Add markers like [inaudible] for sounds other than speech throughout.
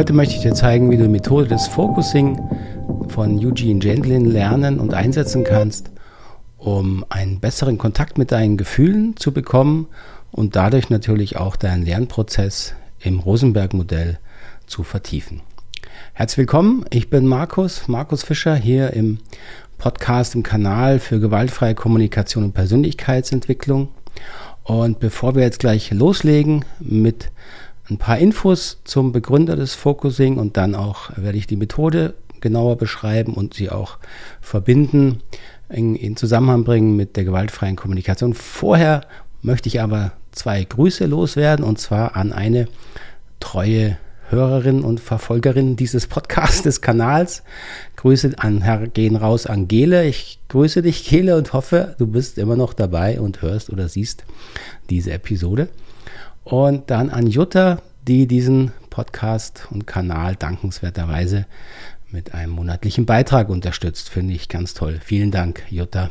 Heute möchte ich dir zeigen, wie du die Methode des Focusing von Eugene Gendlin lernen und einsetzen kannst, um einen besseren Kontakt mit deinen Gefühlen zu bekommen und dadurch natürlich auch deinen Lernprozess im Rosenberg-Modell zu vertiefen. Herzlich willkommen, ich bin Markus, Markus Fischer hier im Podcast, im Kanal für gewaltfreie Kommunikation und Persönlichkeitsentwicklung. Und bevor wir jetzt gleich loslegen mit ein paar Infos zum Begründer des Focusing und dann auch werde ich die Methode genauer beschreiben und sie auch verbinden, in, in Zusammenhang bringen mit der gewaltfreien Kommunikation. Vorher möchte ich aber zwei Grüße loswerden und zwar an eine treue Hörerin und Verfolgerin dieses Podcasts, des Kanals. Grüße an Herr gehen raus an Gele. Ich grüße dich, Gele, und hoffe, du bist immer noch dabei und hörst oder siehst diese Episode. Und dann an Jutta, die diesen Podcast und Kanal dankenswerterweise mit einem monatlichen Beitrag unterstützt. Finde ich ganz toll. Vielen Dank, Jutta,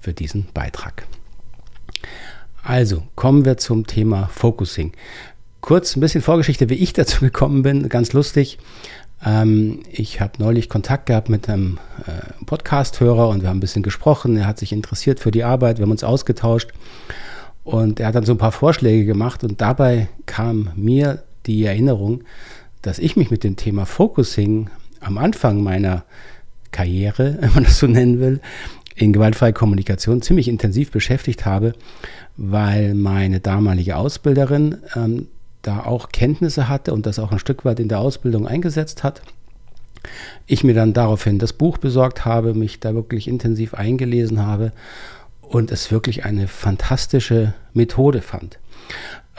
für diesen Beitrag. Also, kommen wir zum Thema Focusing. Kurz ein bisschen Vorgeschichte, wie ich [laughs] dazu gekommen bin, ganz lustig. Ähm, ich habe neulich Kontakt gehabt mit einem äh, Podcast-Hörer und wir haben ein bisschen gesprochen. Er hat sich interessiert für die Arbeit, wir haben uns ausgetauscht und er hat dann so ein paar Vorschläge gemacht und dabei kam mir die Erinnerung, dass ich mich mit dem Thema Focusing am Anfang meiner Karriere, [laughs] wenn man das so nennen will, in gewaltfreie Kommunikation ziemlich intensiv beschäftigt habe, weil meine damalige Ausbilderin ähm, da auch Kenntnisse hatte und das auch ein Stück weit in der Ausbildung eingesetzt hat. Ich mir dann daraufhin das Buch besorgt habe, mich da wirklich intensiv eingelesen habe und es wirklich eine fantastische Methode fand.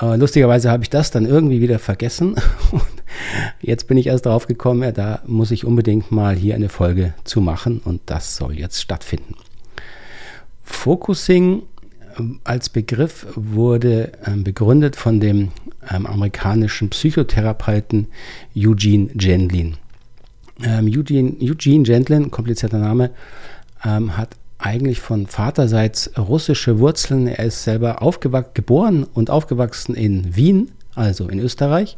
Äh, lustigerweise habe ich das dann irgendwie wieder vergessen [laughs] und jetzt bin ich erst drauf gekommen, ja, da muss ich unbedingt mal hier eine Folge zu machen und das soll jetzt stattfinden. Focusing ähm, als Begriff wurde ähm, begründet von dem ähm, amerikanischen Psychotherapeuten Eugene Gendlin. Eugene, Eugene Gendlin, komplizierter Name, hat eigentlich von Vaterseits russische Wurzeln. Er ist selber geboren und aufgewachsen in Wien, also in Österreich,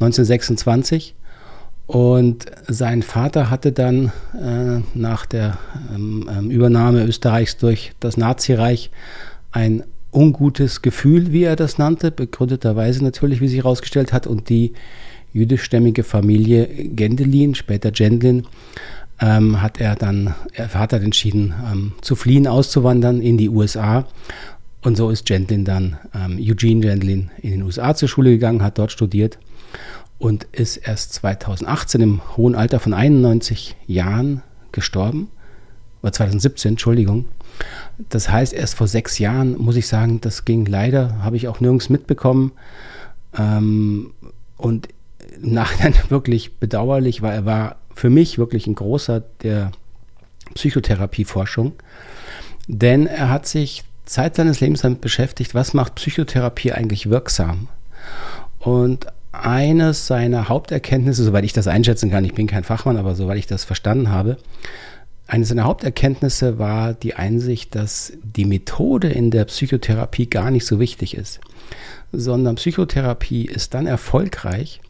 1926. Und sein Vater hatte dann äh, nach der ähm, ähm, Übernahme Österreichs durch das Nazireich ein ungutes Gefühl, wie er das nannte, begründeterweise natürlich, wie sich herausgestellt hat. Und die jüdischstämmige Familie Gendelin, später Gendlin, ähm, hat er dann, er hat er entschieden, ähm, zu fliehen, auszuwandern in die USA. Und so ist Gentlin dann, ähm, Eugene Gentlin, in den USA zur Schule gegangen, hat dort studiert und ist erst 2018 im hohen Alter von 91 Jahren gestorben. Oder 2017, Entschuldigung. Das heißt, erst vor sechs Jahren, muss ich sagen, das ging leider, habe ich auch nirgends mitbekommen. Ähm, und Nachhinein [laughs] wirklich bedauerlich, weil er war für mich wirklich ein großer der Psychotherapieforschung, denn er hat sich Zeit seines Lebens damit beschäftigt, was macht Psychotherapie eigentlich wirksam. Und eines seiner Haupterkenntnisse, soweit ich das einschätzen kann, ich bin kein Fachmann, aber soweit ich das verstanden habe, eines seiner Haupterkenntnisse war die Einsicht, dass die Methode in der Psychotherapie gar nicht so wichtig ist, sondern Psychotherapie ist dann erfolgreich,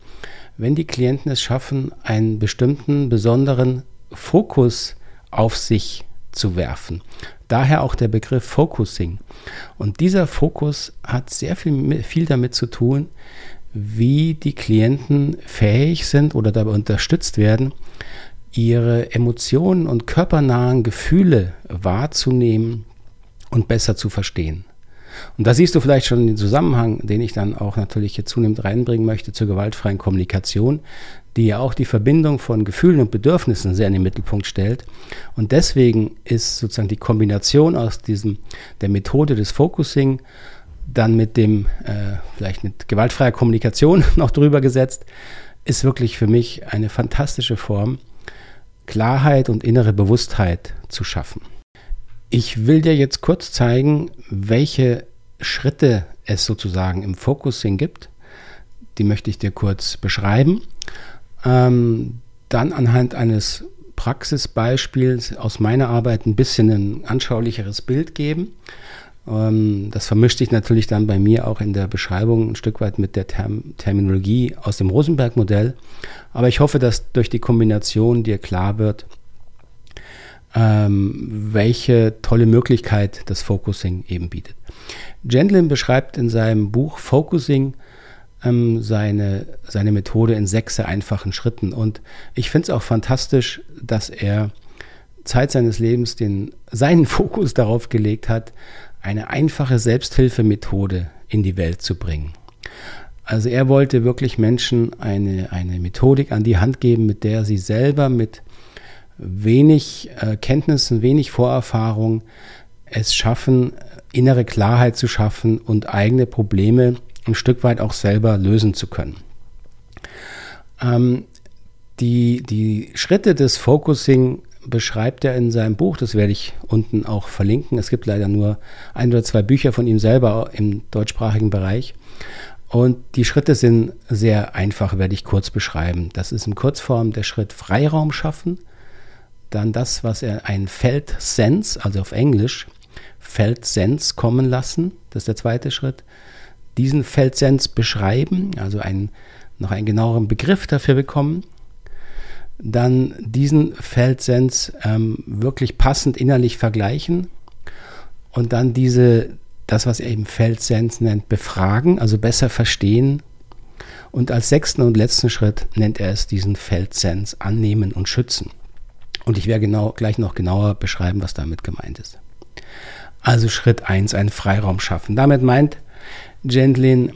wenn die Klienten es schaffen, einen bestimmten besonderen Fokus auf sich zu werfen. Daher auch der Begriff Focusing. Und dieser Fokus hat sehr viel, viel damit zu tun, wie die Klienten fähig sind oder dabei unterstützt werden, ihre Emotionen und körpernahen Gefühle wahrzunehmen und besser zu verstehen. Und da siehst du vielleicht schon den Zusammenhang, den ich dann auch natürlich hier zunehmend reinbringen möchte zur gewaltfreien Kommunikation, die ja auch die Verbindung von Gefühlen und Bedürfnissen sehr in den Mittelpunkt stellt. Und deswegen ist sozusagen die Kombination aus diesem, der Methode des Focusing dann mit dem, äh, vielleicht mit gewaltfreier Kommunikation [laughs] noch drüber gesetzt, ist wirklich für mich eine fantastische Form, Klarheit und innere Bewusstheit zu schaffen. Ich will dir jetzt kurz zeigen, welche Schritte es sozusagen im Focusing gibt. Die möchte ich dir kurz beschreiben. Ähm, dann anhand eines Praxisbeispiels aus meiner Arbeit ein bisschen ein anschaulicheres Bild geben. Ähm, das vermischt sich natürlich dann bei mir auch in der Beschreibung ein Stück weit mit der Term Terminologie aus dem Rosenberg-Modell. Aber ich hoffe, dass durch die Kombination dir klar wird, ähm, welche tolle Möglichkeit das Focusing eben bietet. Gendlin beschreibt in seinem Buch Focusing ähm, seine, seine Methode in sechs einfachen Schritten. Und ich finde es auch fantastisch, dass er Zeit seines Lebens den, seinen [laughs] Fokus darauf gelegt hat, eine einfache Selbsthilfemethode in die Welt zu bringen. Also er wollte wirklich Menschen eine, eine Methodik an die Hand geben, mit der sie selber mit wenig äh, Kenntnissen, wenig Vorerfahrung es schaffen, innere Klarheit zu schaffen und eigene Probleme ein Stück weit auch selber lösen zu können. Ähm, die, die Schritte des Focusing beschreibt er in seinem Buch, das werde ich unten auch verlinken. Es gibt leider nur ein oder zwei Bücher von ihm selber im deutschsprachigen Bereich. Und die Schritte sind sehr einfach, werde ich kurz beschreiben. Das ist in Kurzform der Schritt Freiraum schaffen, dann das, was er ein Feldsense, also auf Englisch Feldsense kommen lassen, das ist der zweite Schritt. Diesen Feldsens beschreiben, also einen, noch einen genaueren Begriff dafür bekommen dann diesen Feldsens ähm, wirklich passend innerlich vergleichen und dann diese, das, was er eben Feldsens nennt, befragen, also besser verstehen. Und als sechsten und letzten Schritt nennt er es diesen Feldsens annehmen und schützen. Und ich werde genau, gleich noch genauer beschreiben, was damit gemeint ist. Also Schritt 1, einen Freiraum schaffen. Damit meint Gentlin,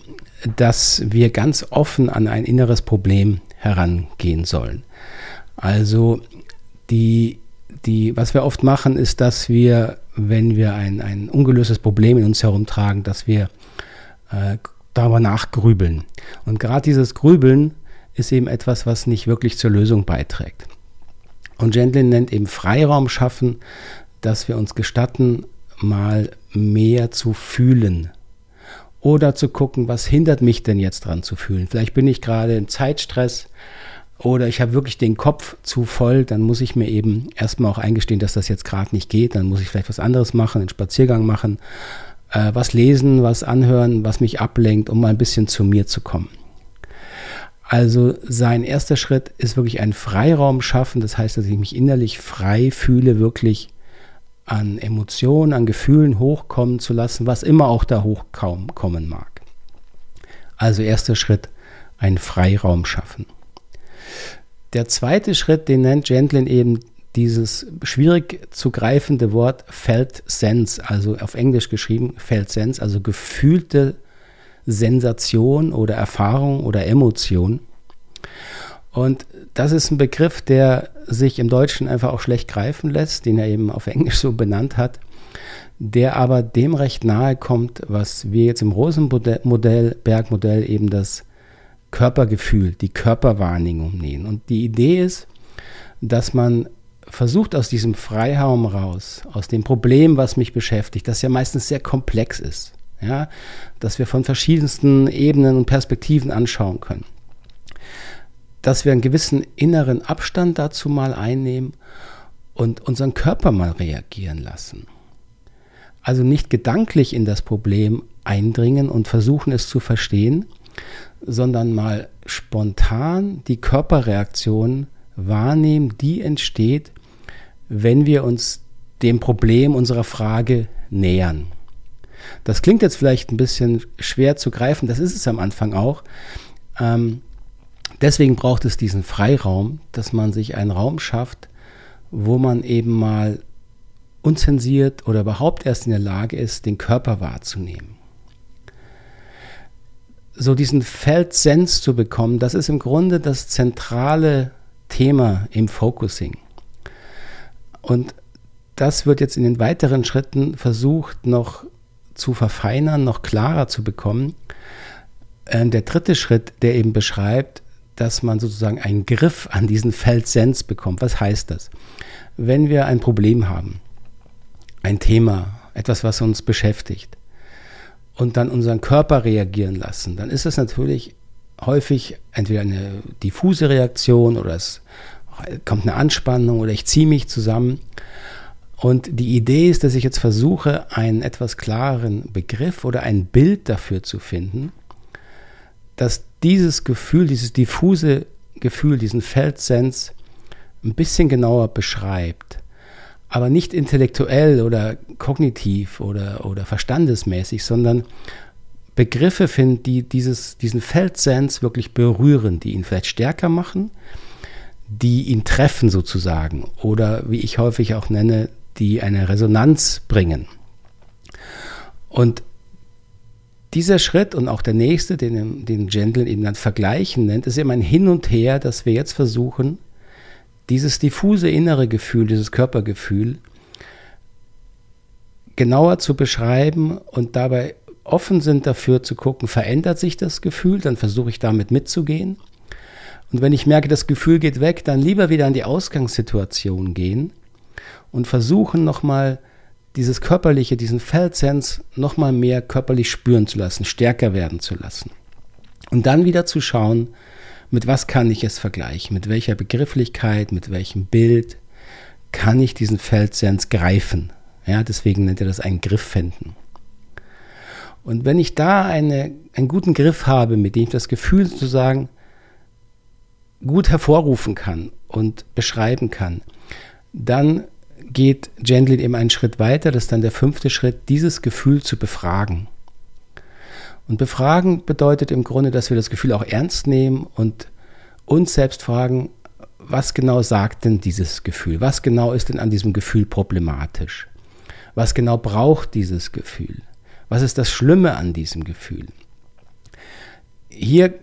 dass wir ganz offen an ein inneres Problem herangehen sollen. Also die, die, was wir oft machen, ist, dass wir, wenn wir ein, ein ungelöstes Problem in uns herumtragen, dass wir äh, darüber nachgrübeln. Und gerade dieses Grübeln ist eben etwas, was nicht wirklich zur Lösung beiträgt. Und Gentlin nennt eben Freiraum schaffen, dass wir uns gestatten, mal mehr zu fühlen. Oder zu gucken, was hindert mich denn jetzt dran zu fühlen. Vielleicht bin ich gerade im Zeitstress oder ich habe wirklich den Kopf zu voll, dann muss ich mir eben erstmal auch eingestehen, dass das jetzt gerade nicht geht. Dann muss ich vielleicht was anderes machen, einen Spaziergang machen, äh, was lesen, was anhören, was mich ablenkt, um mal ein bisschen zu mir zu kommen. Also sein erster Schritt ist wirklich ein Freiraum schaffen. Das heißt, dass ich mich innerlich frei fühle, wirklich an Emotionen, an Gefühlen hochkommen zu lassen, was immer auch da hochkommen mag. Also erster Schritt, ein Freiraum schaffen. Der zweite Schritt, den nennt Gentlin eben dieses schwierig zu greifende Wort Felt Sense, also auf Englisch geschrieben Felt Sense, also gefühlte Sensation oder Erfahrung oder Emotion. Und das ist ein Begriff, der sich im Deutschen einfach auch schlecht greifen lässt, den er eben auf Englisch so benannt hat, der aber dem recht nahe kommt, was wir jetzt im Rosenmodell, Bergmodell eben das Körpergefühl, die Körperwahrnehmung nehmen. Und die Idee ist, dass man versucht aus diesem Freiraum raus, aus dem Problem, was mich beschäftigt, das ja meistens sehr komplex ist, ja, dass wir von verschiedensten Ebenen und Perspektiven anschauen können, dass wir einen gewissen inneren Abstand dazu mal einnehmen und unseren Körper mal reagieren lassen. Also nicht gedanklich in das Problem eindringen und versuchen es zu verstehen, sondern mal spontan die Körperreaktion wahrnehmen, die entsteht, wenn wir uns dem Problem unserer Frage nähern. Das klingt jetzt vielleicht ein bisschen schwer zu greifen, das ist es am Anfang auch. Ähm, deswegen braucht es diesen Freiraum, dass man sich einen Raum schafft, wo man eben mal unzensiert oder überhaupt erst in der Lage ist, den Körper wahrzunehmen so diesen Feldsens zu bekommen, das ist im Grunde das zentrale Thema im Focusing. Und das wird jetzt in den weiteren Schritten versucht noch zu verfeinern, noch klarer zu bekommen. Ähm, der dritte Schritt, der eben beschreibt, dass man sozusagen einen Griff an diesen Feldsens bekommt. Was heißt das? Wenn wir ein Problem haben, ein Thema, etwas, was uns beschäftigt, und dann unseren Körper reagieren lassen, dann ist es natürlich häufig entweder eine diffuse Reaktion oder es kommt eine Anspannung oder ich ziehe mich zusammen. Und die Idee ist, dass ich jetzt versuche, einen etwas klareren Begriff oder ein Bild dafür zu finden, dass dieses Gefühl, dieses diffuse Gefühl, diesen Feldsens ein bisschen genauer beschreibt. Aber nicht intellektuell oder kognitiv oder, oder verstandesmäßig, sondern Begriffe finden, die dieses, diesen Feldsens wirklich berühren, die ihn vielleicht stärker machen, die ihn treffen sozusagen oder wie ich häufig auch nenne, die eine Resonanz bringen. Und dieser Schritt und auch der nächste, den, den Gentle eben dann Vergleichen nennt, ist eben ein Hin und Her, dass wir jetzt versuchen, dieses diffuse innere Gefühl, dieses Körpergefühl genauer zu beschreiben und dabei offen sind dafür zu gucken, verändert sich das Gefühl, dann versuche ich damit mitzugehen. Und wenn ich merke, das Gefühl geht weg, dann lieber wieder an die Ausgangssituation gehen und versuchen nochmal dieses körperliche, diesen Feldsens nochmal mehr körperlich spüren zu lassen, stärker werden zu lassen. Und dann wieder zu schauen, mit was kann ich es vergleichen, mit welcher Begrifflichkeit, mit welchem Bild kann ich diesen Feldsens greifen. Ja, deswegen nennt er das einen Griff finden. Und wenn ich da eine, einen guten Griff habe, mit dem ich das Gefühl sozusagen gut hervorrufen kann und beschreiben kann, dann geht Gendlin eben einen Schritt weiter, das ist dann der fünfte Schritt, dieses Gefühl zu befragen. Und befragen bedeutet im Grunde, dass wir das Gefühl auch ernst nehmen und uns selbst fragen, was genau sagt denn dieses Gefühl? Was genau ist denn an diesem Gefühl problematisch? Was genau braucht dieses Gefühl? Was ist das Schlimme an diesem Gefühl? Hier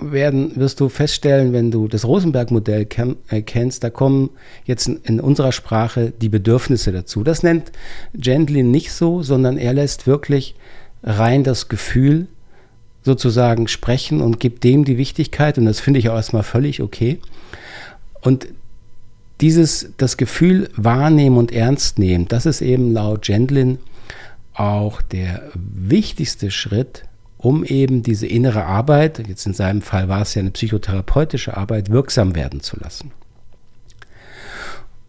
werden, wirst du feststellen, wenn du das Rosenberg-Modell äh, kennst, da kommen jetzt in unserer Sprache die Bedürfnisse dazu. Das nennt Gentlin nicht so, sondern er lässt wirklich rein das Gefühl sozusagen sprechen und gibt dem die Wichtigkeit und das finde ich auch erstmal völlig okay. Und dieses, das Gefühl wahrnehmen und ernst nehmen, das ist eben laut Gentlin auch der wichtigste Schritt, um eben diese innere Arbeit, jetzt in seinem Fall war es ja eine psychotherapeutische Arbeit, wirksam werden zu lassen.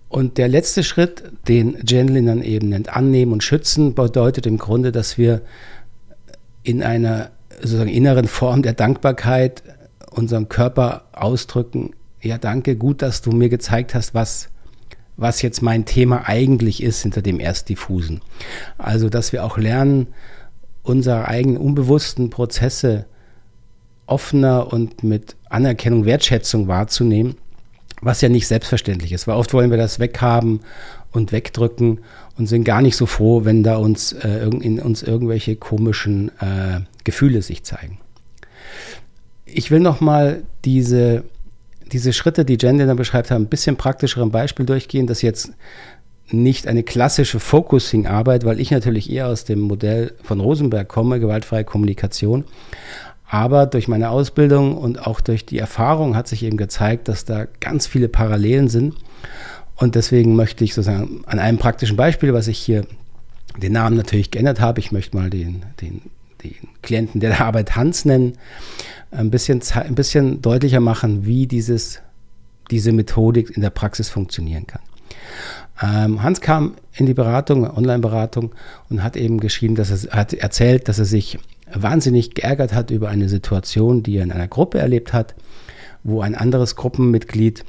Und der letzte Schritt, den Jenlin dann eben nennt, annehmen und schützen, bedeutet im Grunde, dass wir in einer sozusagen inneren Form der Dankbarkeit unserem Körper ausdrücken, ja danke, gut, dass du mir gezeigt hast, was, was jetzt mein Thema eigentlich ist hinter dem erst diffusen. Also, dass wir auch lernen, unsere eigenen unbewussten Prozesse offener und mit Anerkennung, Wertschätzung wahrzunehmen, was ja nicht selbstverständlich ist, weil oft wollen wir das weghaben und wegdrücken und sind gar nicht so froh, wenn da uns äh, in uns irgendwelche komischen äh, Gefühle sich zeigen. Ich will noch mal diese, diese Schritte, die Jen beschreibt haben, ein bisschen praktischeren Beispiel durchgehen, das jetzt nicht eine klassische Focusing-Arbeit, weil ich natürlich eher aus dem Modell von Rosenberg komme, gewaltfreie Kommunikation. Aber durch meine Ausbildung und auch durch die Erfahrung hat sich eben gezeigt, dass da ganz viele Parallelen sind. Und deswegen möchte ich sozusagen an einem praktischen Beispiel, was ich hier den Namen natürlich geändert habe, ich möchte mal den, den, den Klienten der Arbeit Hans nennen, ein bisschen, ein bisschen deutlicher machen, wie dieses, diese Methodik in der Praxis funktionieren kann. Ähm, Hans kam in die Beratung, Online-Beratung, und hat eben geschrieben, dass er hat erzählt, dass er sich wahnsinnig geärgert hat über eine Situation, die er in einer Gruppe erlebt hat, wo ein anderes Gruppenmitglied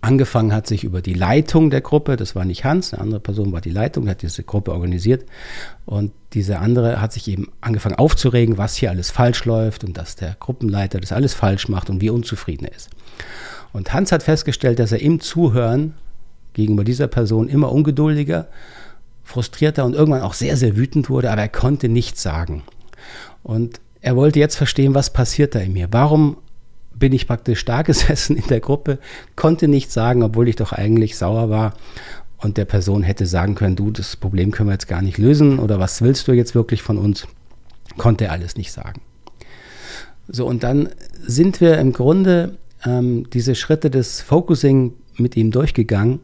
angefangen hat, sich über die Leitung der Gruppe, das war nicht Hans, eine andere Person war die Leitung, hat diese Gruppe organisiert und diese andere hat sich eben angefangen aufzuregen, was hier alles falsch läuft und dass der Gruppenleiter das alles falsch macht und wie unzufrieden er ist. Und Hans hat festgestellt, dass er im Zuhören gegenüber dieser Person immer ungeduldiger, frustrierter und irgendwann auch sehr, sehr wütend wurde, aber er konnte nichts sagen. Und er wollte jetzt verstehen, was passiert da in mir. Warum bin ich praktisch da [laughs] gesessen in der Gruppe, konnte nichts sagen, obwohl ich doch eigentlich sauer war und der Person hätte sagen können, du, das Problem können wir jetzt gar nicht lösen oder was willst du jetzt wirklich von uns? Konnte er alles nicht sagen. So, und dann sind wir im Grunde ähm, diese Schritte des Focusing mit ihm durchgegangen.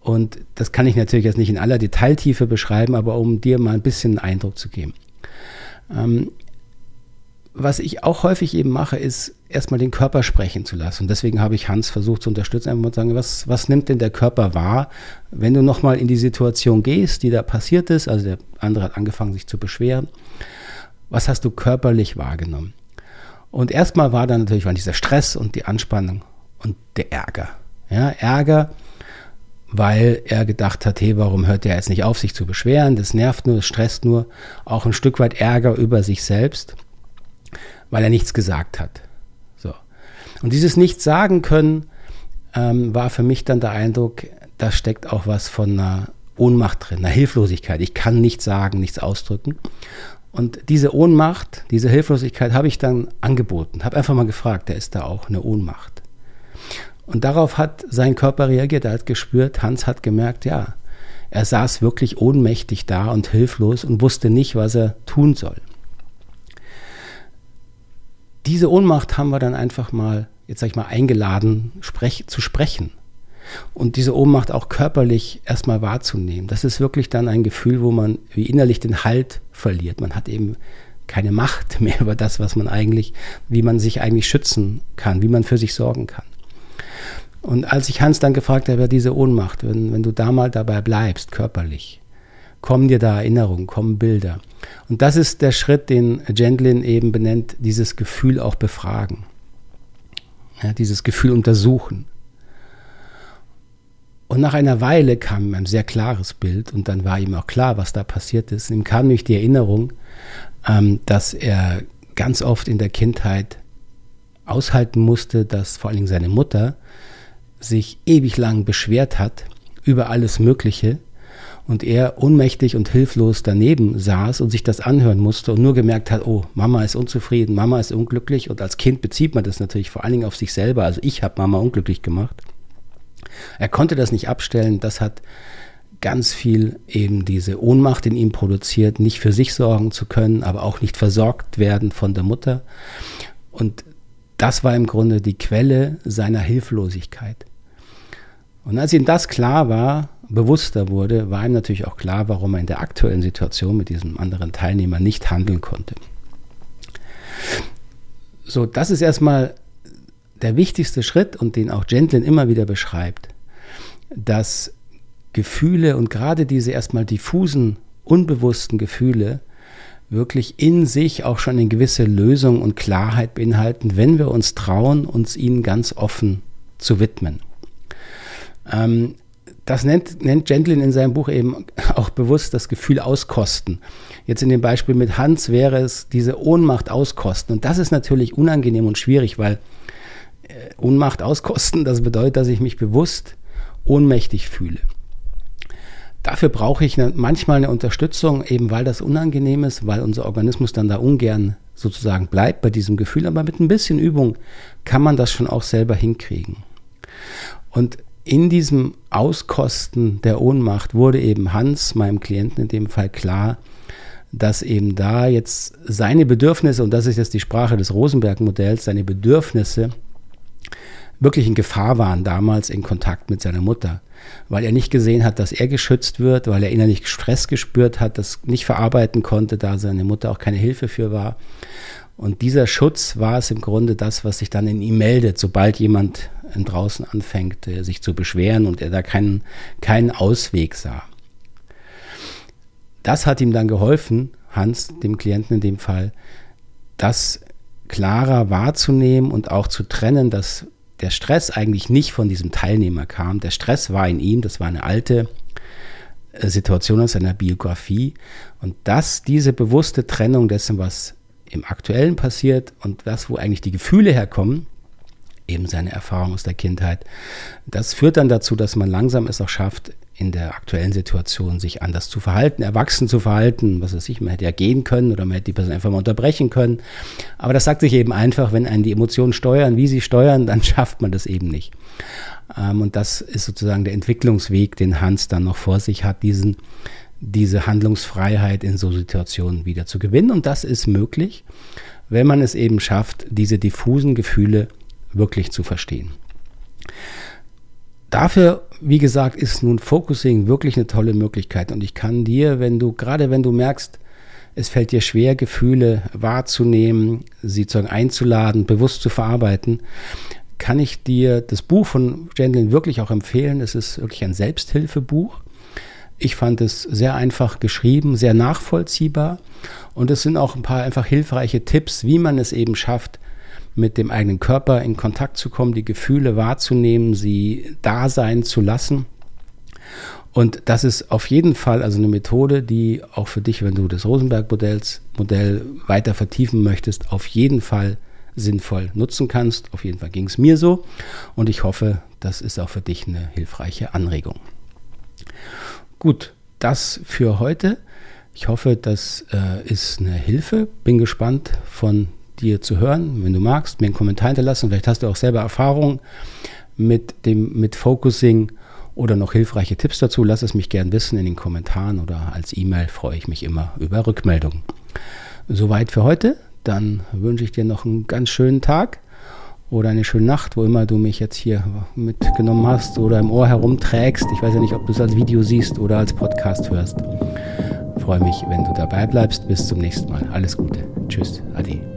Und das kann ich natürlich jetzt nicht in aller Detailtiefe beschreiben, aber um dir mal ein bisschen einen Eindruck zu geben. Ähm, was ich auch häufig eben mache, ist erstmal den Körper sprechen zu lassen. Und deswegen habe ich Hans versucht zu unterstützen, einfach mal zu sagen, was, was nimmt denn der Körper wahr, wenn du nochmal in die Situation gehst, die da passiert ist, also der andere hat angefangen, sich zu beschweren. Was hast du körperlich wahrgenommen? Und erstmal war dann natürlich dieser Stress und die Anspannung und der Ärger. Ja, Ärger, weil er gedacht hat, hey, warum hört er jetzt nicht auf, sich zu beschweren? Das nervt nur, das stresst nur. Auch ein Stück weit Ärger über sich selbst weil er nichts gesagt hat. So. Und dieses Nichts sagen können ähm, war für mich dann der Eindruck, da steckt auch was von einer Ohnmacht drin, einer Hilflosigkeit. Ich kann nichts sagen, nichts ausdrücken. Und diese Ohnmacht, diese Hilflosigkeit habe ich dann angeboten, habe einfach mal gefragt, da ist da auch eine Ohnmacht. Und darauf hat sein Körper reagiert, er hat gespürt, Hans hat gemerkt, ja, er saß wirklich ohnmächtig da und hilflos und wusste nicht, was er tun soll diese Ohnmacht haben wir dann einfach mal, jetzt sag ich mal, eingeladen, sprech, zu sprechen. Und diese Ohnmacht auch körperlich erstmal wahrzunehmen. Das ist wirklich dann ein Gefühl, wo man wie innerlich den Halt verliert. Man hat eben keine Macht [laughs] mehr über das, was man eigentlich, wie man sich eigentlich schützen kann, wie man für sich sorgen kann. Und als ich Hans dann gefragt habe, diese Ohnmacht, wenn, wenn du da mal dabei bleibst, körperlich, kommen dir da Erinnerungen, kommen Bilder. Und das ist der Schritt, den Gendlin eben benennt, dieses Gefühl auch befragen. Ja, dieses Gefühl untersuchen. Und nach einer Weile kam ihm ein sehr klares Bild und dann war ihm auch klar, was da passiert ist. Ihm kam nämlich die Erinnerung, ähm, dass er ganz oft in der Kindheit aushalten musste, dass vor allen Dingen seine Mutter sich ewig lang beschwert hat über alles Mögliche und er ohnmächtig und hilflos daneben saß und sich das anhören musste und nur gemerkt hat, oh, Mama ist unzufrieden, Mama ist unglücklich und als Kind bezieht man das natürlich vor allen Dingen auf sich selber, also ich habe Mama unglücklich gemacht. Er konnte das nicht abstellen, das hat ganz viel eben diese Ohnmacht in ihm produziert, nicht für sich sorgen zu können, aber auch nicht versorgt werden von der Mutter. Und das war im Grunde die Quelle seiner Hilflosigkeit. Und als ihm das klar war, bewusster wurde, war ihm natürlich auch klar, warum er in der aktuellen Situation mit diesem anderen Teilnehmer nicht handeln konnte. So, das ist erstmal der wichtigste Schritt und den auch Gentlin immer wieder beschreibt, dass Gefühle und gerade diese erstmal diffusen, unbewussten Gefühle wirklich in sich auch schon eine gewisse Lösung und Klarheit beinhalten, wenn wir uns trauen, uns ihnen ganz offen zu widmen. Ähm, das nennt, nennt Gentlin in seinem Buch eben auch bewusst das Gefühl auskosten. Jetzt in dem Beispiel mit Hans wäre es diese Ohnmacht auskosten. Und das ist natürlich unangenehm und schwierig, weil äh, Ohnmacht auskosten, das bedeutet, dass ich mich bewusst ohnmächtig fühle. Dafür brauche ich eine, manchmal eine Unterstützung, eben weil das unangenehm ist, weil unser Organismus dann da ungern sozusagen bleibt bei diesem Gefühl. Aber mit ein bisschen Übung kann man das schon auch selber hinkriegen. Und in diesem Auskosten der Ohnmacht wurde eben Hans, meinem Klienten in dem Fall, klar, dass eben da jetzt seine Bedürfnisse, und das ist jetzt die Sprache des Rosenberg-Modells, seine Bedürfnisse wirklich in Gefahr waren damals in Kontakt mit seiner Mutter, weil er nicht gesehen hat, dass er geschützt wird, weil er innerlich Stress gespürt hat, das nicht verarbeiten konnte, da seine Mutter auch keine Hilfe für war. Und dieser Schutz war es im Grunde das, was sich dann in ihm meldet, sobald jemand draußen anfängt, äh, sich zu beschweren und er da keinen, keinen Ausweg sah. Das hat ihm dann geholfen, Hans, dem Klienten in dem Fall, das klarer wahrzunehmen und auch zu trennen, dass der Stress eigentlich nicht von diesem Teilnehmer kam. Der Stress war in ihm, das war eine alte äh, Situation aus seiner Biografie. Und dass diese bewusste Trennung dessen, was im Aktuellen passiert und das, wo eigentlich die Gefühle herkommen, eben seine Erfahrung aus der Kindheit. Das führt dann dazu, dass man langsam es auch schafft, in der aktuellen Situation sich anders zu verhalten, erwachsen zu verhalten. Was weiß ich, man hätte ja gehen können oder man hätte die Person einfach mal unterbrechen können. Aber das sagt sich eben einfach, wenn einen die Emotionen steuern, wie sie steuern, [laughs] dann schafft man das eben nicht. Ähm, und das ist sozusagen der Entwicklungsweg, den Hans dann noch vor sich hat, diesen, diese Handlungsfreiheit in so Situationen wieder zu gewinnen. Und das ist möglich, wenn man es eben schafft, diese diffusen Gefühle wirklich zu verstehen. Dafür, wie gesagt, ist nun Focusing wirklich eine tolle Möglichkeit. Und ich kann dir, wenn du, gerade wenn du merkst, es fällt dir schwer, Gefühle wahrzunehmen, sie einzuladen, bewusst zu verarbeiten, kann ich dir das Buch von Jandlin wirklich auch empfehlen. Es ist wirklich ein Selbsthilfebuch. Ich fand es sehr einfach geschrieben, sehr nachvollziehbar und es sind auch ein paar einfach hilfreiche Tipps, wie man es eben schafft, mit dem eigenen Körper in Kontakt zu kommen, die Gefühle wahrzunehmen, sie da sein zu lassen. Und das ist auf jeden Fall also eine Methode, die auch für dich, wenn du das Rosenberg-Modell weiter vertiefen möchtest, auf jeden Fall sinnvoll nutzen kannst. Auf jeden Fall ging es mir so und ich hoffe, das ist auch für dich eine hilfreiche Anregung. Gut, das für heute. Ich hoffe, das äh, ist eine Hilfe. Bin gespannt von dir zu hören. Wenn du magst, mir einen Kommentar hinterlassen. Vielleicht hast du auch selber Erfahrung mit dem mit Focusing oder noch hilfreiche Tipps dazu. Lass es mich gern wissen in den Kommentaren oder als E-Mail. Freue ich mich immer über Rückmeldungen. Soweit für heute dann wünsche ich dir noch einen ganz schönen Tag oder eine schöne Nacht, wo immer du mich jetzt hier mitgenommen hast oder im Ohr herumträgst. Ich weiß ja nicht, ob du es als Video siehst oder als Podcast hörst. Ich freue mich, wenn du dabei bleibst. Bis zum nächsten Mal. Alles Gute. Tschüss. Ade.